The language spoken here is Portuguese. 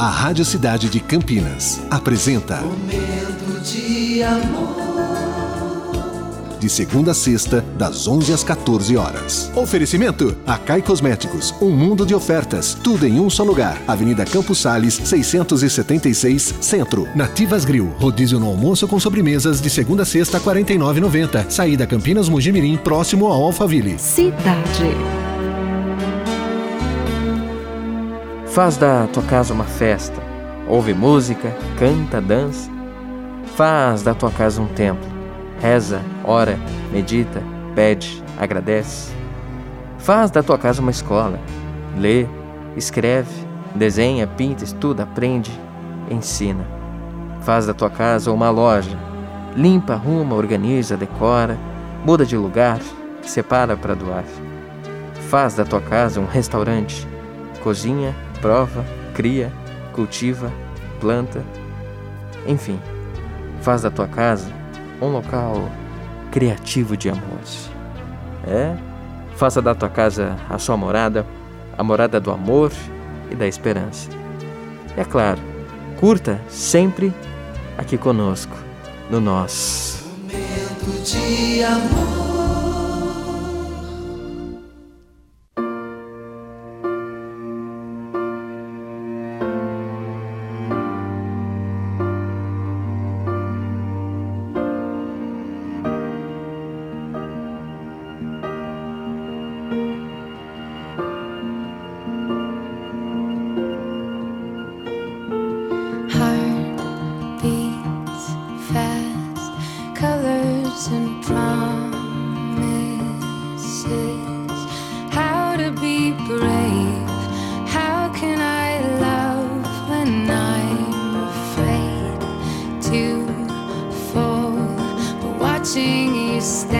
A Rádio Cidade de Campinas apresenta Momento de amor. De segunda a sexta, das 11 às 14 horas. Oferecimento: Acai Cosméticos, um mundo de ofertas, tudo em um só lugar. Avenida Campos Sales, 676, Centro. Nativas Grill, rodízio no almoço com sobremesas de segunda a sexta, R$ 49,90. Saída Campinas Mugimirim, próximo ao Alphaville. Cidade. Faz da tua casa uma festa. Ouve música, canta, dança. Faz da tua casa um templo. Reza, ora, medita, pede, agradece. Faz da tua casa uma escola. Lê, escreve, desenha, pinta, estuda, aprende, ensina. Faz da tua casa uma loja. Limpa, arruma, organiza, decora, muda de lugar, separa para doar. Faz da tua casa um restaurante. Cozinha, prova, cria, cultiva, planta. Enfim, faz da tua casa um local criativo de amor. É? Faça da tua casa a sua morada, a morada do amor e da esperança. E é claro, curta sempre aqui conosco, no nosso. Momento de amor. To fall? But watching you stand